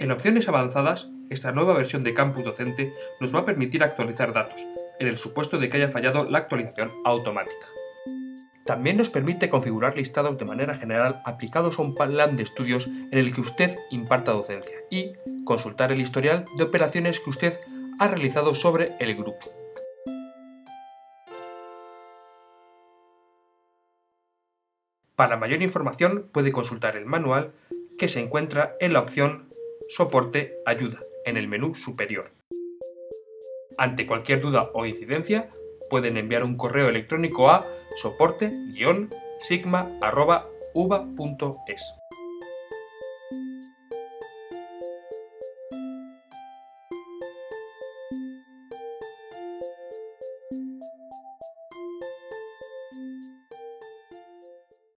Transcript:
En opciones avanzadas, esta nueva versión de Campus Docente nos va a permitir actualizar datos, en el supuesto de que haya fallado la actualización automática. También nos permite configurar listados de manera general aplicados a un plan de estudios en el que usted imparta docencia y consultar el historial de operaciones que usted ha realizado sobre el grupo. Para mayor información puede consultar el manual que se encuentra en la opción Soporte Ayuda en el menú superior. Ante cualquier duda o incidencia, pueden enviar un correo electrónico a soporte-sigma.uva.es.